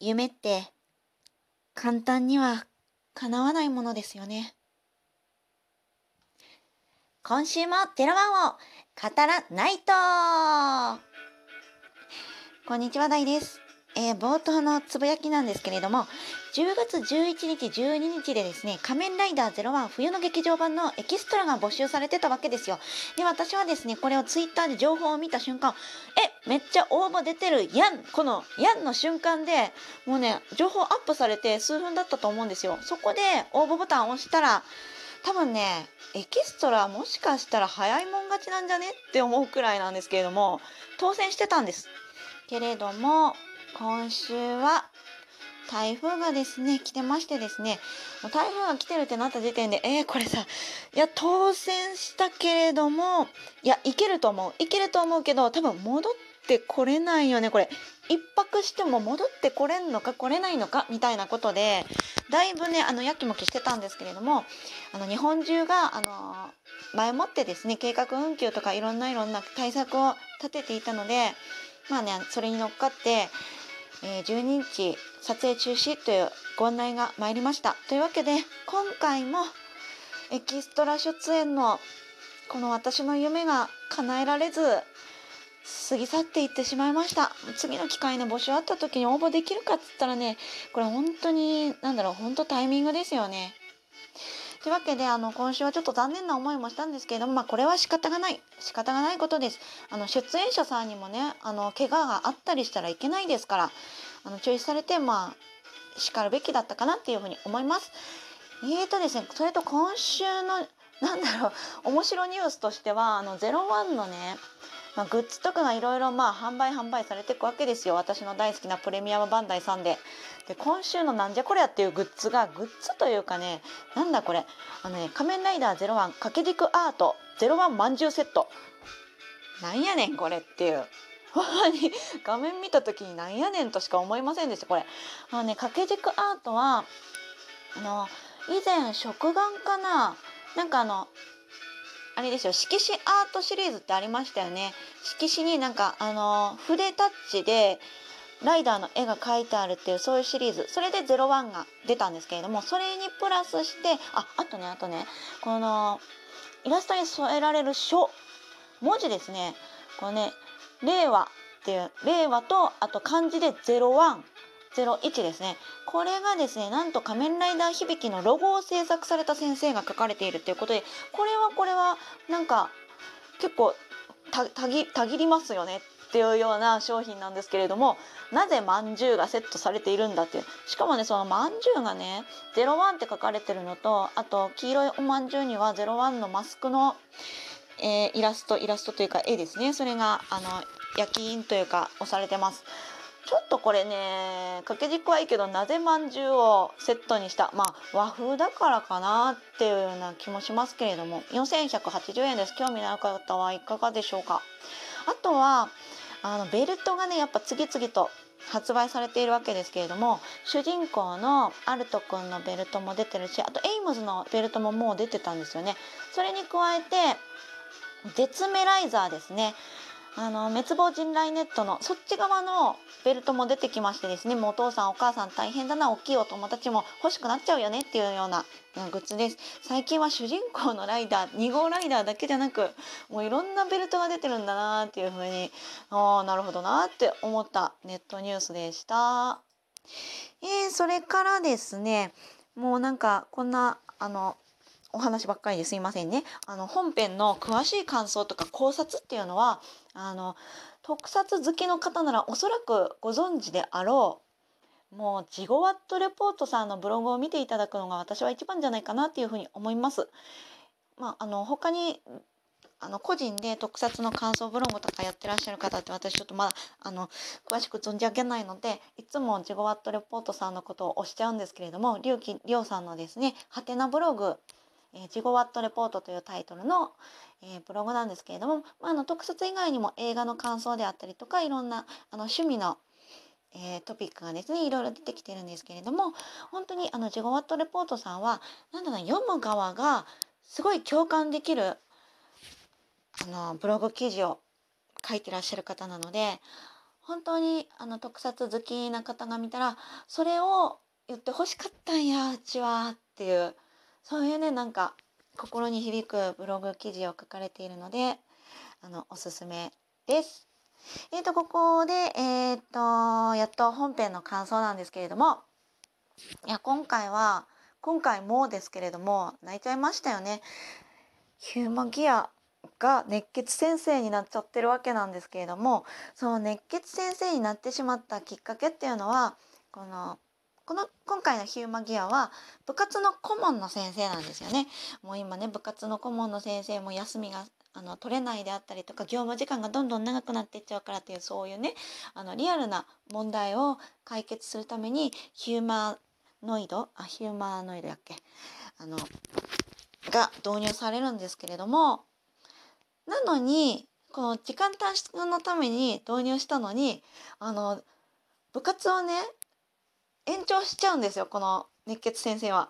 夢って簡単には叶わないものですよね。今週もテロワンを語らないとこんにちは、大です。えー、冒頭のつぶやきなんですけれども、10月11日、12日でですね、仮面ライダー01冬の劇場版のエキストラが募集されてたわけですよ。で、私はですね、これをツイッターで情報を見た瞬間、え、めっちゃ応募出てるやんこのやんの瞬間で、もうね、情報アップされて数分だったと思うんですよ。そこで応募ボタンを押したら、多分ね、エキストラもしかしたら早いもん勝ちなんじゃね？って思うくらいなんですけれども、当選してたんです。けれども、今週は台風がですね、来てましてですね、もう台風が来てるってなった時点で、えー、これさ、いや、当選したけれども、いや、いけると思う。いけると思うけど、多分戻ってこれないよね、これ。一泊しても戻ってこれんのか来れないのかみたいなことで、だいぶね、あの、やきもきしてたんですけれども、あの、日本中が、あの、前もってですね、計画運休とかいろんないろんな対策を立てていたので、まあね、それに乗っかって、え、12日撮影中止というご案内が参りました。というわけで今回もエキストラ出演のこの私の夢が叶えられず過ぎ去っていってしまいました。次の機会の募集あった時に応募できるかっつったらねこれ本当に何だろう本当タイミングですよね。というわけで、あの、今週はちょっと残念な思いもしたんですけれども、まあ、これは仕方がない。仕方がないことです。あの、出演者さんにもね、あの、怪我があったりしたらいけないですから、あの、注意されて、まあ、しかるべきだったかなっていうふうに思います。えーとですね、それと今週の、なんだろう、面白ニュースとしては、あの、01のね、まあ、グッズとかがいろいろまあ販売販売されていくわけですよ。私の大好きなプレミアムバンダイさんで。で今週のなんじゃこりゃっていうグッズがグッズというかねなんだこれ。あのね仮面ライダー01掛け軸アート01まんじゅうセット。なんやねんこれっていう。ほんまに画面見た時になんやねんとしか思いませんでしたこれ。あのね掛け軸アートはあの以前食玩かな。なんかあのあれですよ色紙アートシリーズってありましたよね。色紙になんかあの筆タッチでライダーの絵が描いてあるっていうそういうシリーズ。それで01が出たんですけれどもそれにプラスしてああとねあとねこのイラストに添えられる書文字ですね。このね令和っていう令和とあと漢字で01 01ですね。これがですねなんと仮面ライダー響きのロゴを制作された先生が書かれているっていうことでこれはこれはなんか結構たぎたぎりますよねっていうような商品なんですけれどもなぜまんじゅうがセットされているんだっていう。しかもねそのまんじゅうがね01って書かれてるのとあと黄色いおまんじゅうには01のマスクの、えー、イラストイラストというか絵ですね。それがあの焼き印というか押されてます。ちょっとこれね掛け軸はいいけどなぜまんじゅうをセットにしたまあ和風だからかなっていうような気もしますけれども4180円です。興味のある方はいかがでしょうか？あとはあのベルトがねやっぱ次々と発売されているわけですけれども主人公のアルト君のベルトも出てるしあとエイムズのベルトももう出てたんですよね。それに加えてゼツメライザーですね。あの滅亡迅雷ネットのそっち側のベルトも出てきましてですねもうお父さんお母さん大変だな大きいお友達も欲しくなっちゃうよねっていうような、グッズです最近は主人公のライダー2号ライダーだけじゃなくもういろんなベルトが出てるんだなっていうふうにああなるほどなって思ったネットニュースでした。えー、それからですねもうなんかこんなあのお話ばっかりですいませんね。あの本編の詳しい感想とか考察っていうのはあの特撮好きの方ならおそらくご存知であろうもうジゴワットレポートさんのブログを見ていただくのが私は一番じゃないかなっていうふうに思います。まあ、あの他にあの個人で特撮の感想ブログとかやってらっしゃる方って私ちょっとまだあの詳しく存じ上げないのでいつもジゴワットレポートさんのことを押しちゃうんですけれども龍樹亮さんのですねハテナブログえー、ジゴワットレポートというタイトルの、えー、ブログなんですけれども、まあ、あの特撮以外にも映画の感想であったりとかいろんなあの趣味の、えー、トピックがですねいろいろ出てきてるんですけれども本当にあのジゴワットレポートさんはなんだろう読む側がすごい共感できるあのブログ記事を書いてらっしゃる方なので本当にあの特撮好きな方が見たらそれを言ってほしかったんやうちはっていうそういうねなんか心に響くブログ記事を書かれているのであのおすすめです。えーとここでえっ、ー、とやっと本編の感想なんですけれどもいや今回は今回もですけれども泣いちゃいましたよね。ヒューマギアが熱血先生になっちゃってるわけなんですけれどもその熱血先生になってしまったきっかけっていうのはこのこの今回のヒューマギアは部活の顧問の先生なんですよね。もう今ね部活の顧問の先生も休みがあの取れないであったりとか業務時間がどんどん長くなっていっちゃうからっていうそういうねあのリアルな問題を解決するためにヒューマノイドあヒューマノイドやっけ？あのが導入されるんですけれどもなのにこの時間短縮のために導入したのにあの部活をね延長しちゃうんですよこの熱血先生は。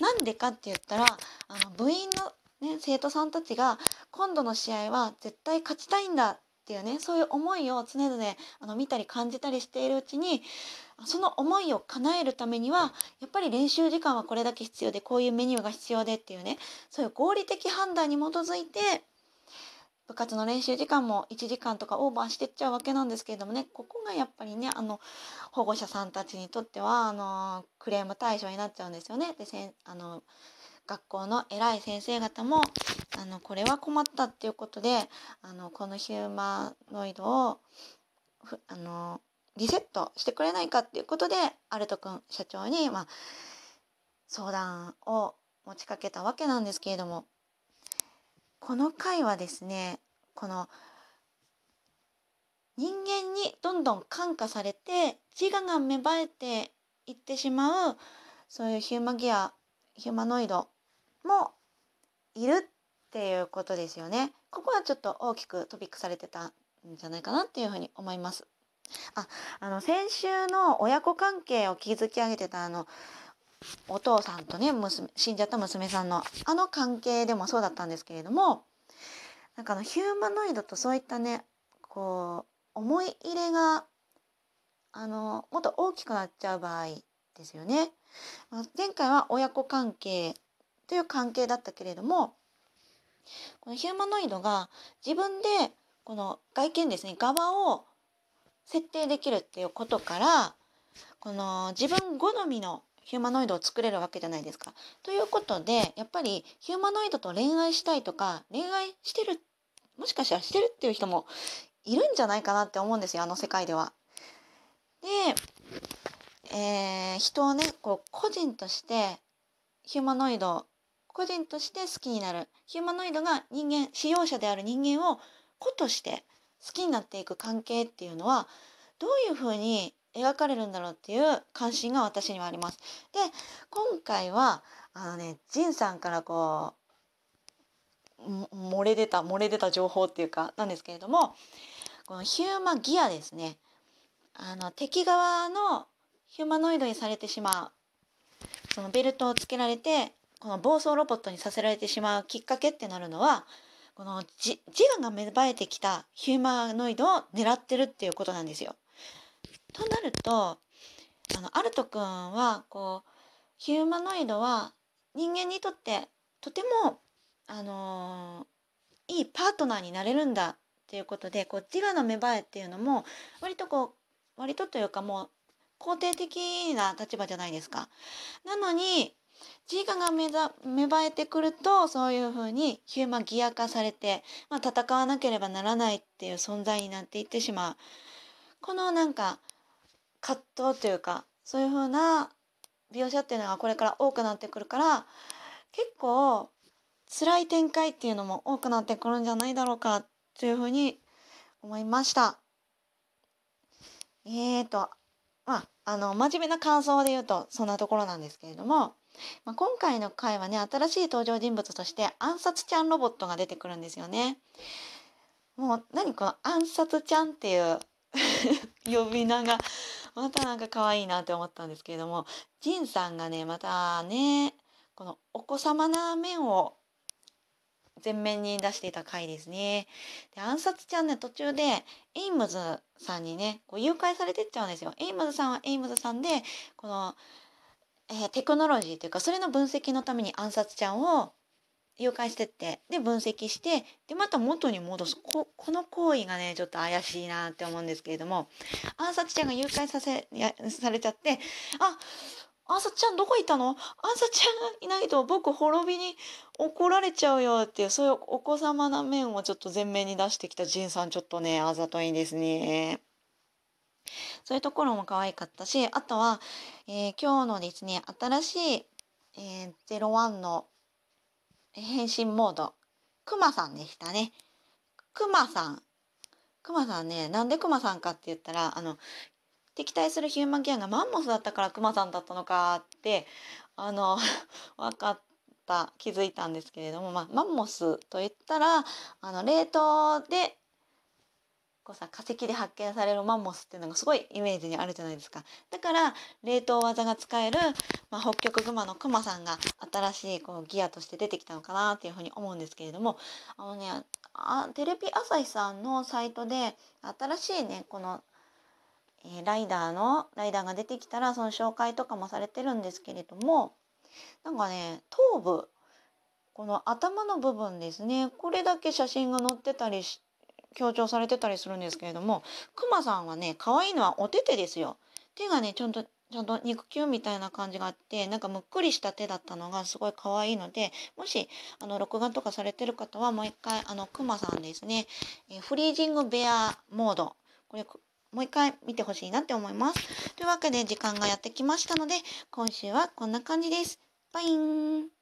なんでかって言ったらあの部員の、ね、生徒さんたちが今度の試合は絶対勝ちたいんだっていうねそういう思いを常々あの見たり感じたりしているうちにその思いを叶えるためにはやっぱり練習時間はこれだけ必要でこういうメニューが必要でっていうねそういう合理的判断に基づいて部活の練習時間も1時間とかオーバーしてっちゃうわけなんですけれどもねここがやっぱりねあの保護者さんたちにとってはあのクレーム対象になっちゃうんですよね。でせあの学校の偉い先生方もあのこれは困ったっていうことであのこのヒューマノイドをあのリセットしてくれないかっていうことでアルト君社長に、まあ、相談を持ちかけたわけなんですけれどもこの回はですねこの人間にどんどん感化されて自我が芽生えていってしまうそういうヒューマギアヒューマノイドもいるっていうことですよね。ここはちょっと大きくトピックされてたんじゃないかなっていうふうに思います。あ、あの先週の親子関係を築き上げてたあのお父さんとね娘死んじゃった娘さんのあの関係でもそうだったんですけれどもなんかあのヒューマノイドとそういったねこう思い入れがあのもっと大きくなっちゃう場合ですよね。前回は親子関係という関係だったけれどもこのヒューマノイドが自分でこの外見ですね側を設定できるっていうことからこの自分好みのヒューマノイドを作れるわけじゃないですか。ということでやっぱりヒューマノイドと恋愛したいとか恋愛してるもしかしたらしてるっていう人もいるんじゃないかなって思うんですよあの世界では。で、えー、人をねこう個人としてヒューマノイド個人として好きになるヒューマノイドが人間使用者である人間を子として好きになっていく関係っていうのはどういうふうに描かれるんだろうっていう関心が私にはあります。で今回はあのねジンさんからこう漏れ出た漏れ出た情報っていうかなんですけれどもこのヒューマギアですねあの敵側のヒューマノイドにされてしまうそのベルトをつけられてこの暴走ロボットにさせられてしまうきっかけってなるのはこの自我が芽生えてきたヒューマノイドを狙ってるっていうことなんですよ。となるとあのアルト君はこうヒューマノイドは人間にとってとても、あのー、いいパートナーになれるんだっていうことでこう自我の芽生えっていうのも割とこう割とというかもう肯定的な立場じゃないですか。なのに自我が芽生えてくるとそういうふうにヒューマギア化されて、まあ、戦わなければならないっていう存在になっていってしまうこのなんか葛藤というかそういうふうな描写っていうのがこれから多くなってくるから結構辛い展開っていうのも多くなってくるんじゃないだろうかというふうに思いました。えーとまああの真面目な感想で言うとそんなところなんですけれどもまあ、今回の回はね新しい登場人物として暗殺ちゃんロボットが出てくるんですよね。もう何この暗殺ちゃんっていう呼び名がまたなんか可愛いなって思ったんですけれども迅さんがねまたねこのお子様な面を前面に出していた回ですね。で暗殺ちゃんね途中でエイムズさんにねこう誘拐されてっちゃうんですよ。エイムズさんはエイムズさんでこの、えー、テクノロジーというかそれの分析のために暗殺ちゃんを誘拐してってで分析してでまた元に戻すここの行為がねちょっと怪しいなって思うんですけれども暗殺ちゃんが誘拐させやされちゃってあ暗殺ちゃんどこ行ったの？暗殺ちゃんがいないと僕滅びに怒られちゃうよっていうそういうお子様な面をちょっと前面に出してきたジンさんちょっとねあざといですね。そういうところも可愛かったしあとは、えー、今日のですね新しい、えー、01の変身モード。クマさんでしたね。クマさん。クマさんねなんでクマさんかって言ったらあの敵対するヒューマンギアがマンモスだったからクマさんだったのかってあの 分かった。気づいたんですけれども、まあ、マンモスと言ったらあの冷凍でこうさ化石で発見されるマンモスっていうのがすごいイメージにあるじゃないですか。だから冷凍技が使える、まあ、北極熊のクマさんが新しいこうギアとして出てきたのかなっていうふうに思うんですけれどもあのねあテレビ朝日さんのサイトで新しいねこのえー、ライダーのライダーが出てきたらその紹介とかもされてるんですけれどもなんかね頭部この頭の部分ですねこれだけ写真が載ってたりし強調されてたりするんですけれどもクマさんはね可愛いのはお手手ですよ手がねちゃんとちゃんと肉球みたいな感じがあってなんかむっくりした手だったのがすごい可愛いのでもしあの録画とかされてる方はもう一回あのクマさんですね、えフリージングベアモードこれもう一回見てほしいなって思います。というわけで時間がやってきましたので今週はこんな感じです。バイン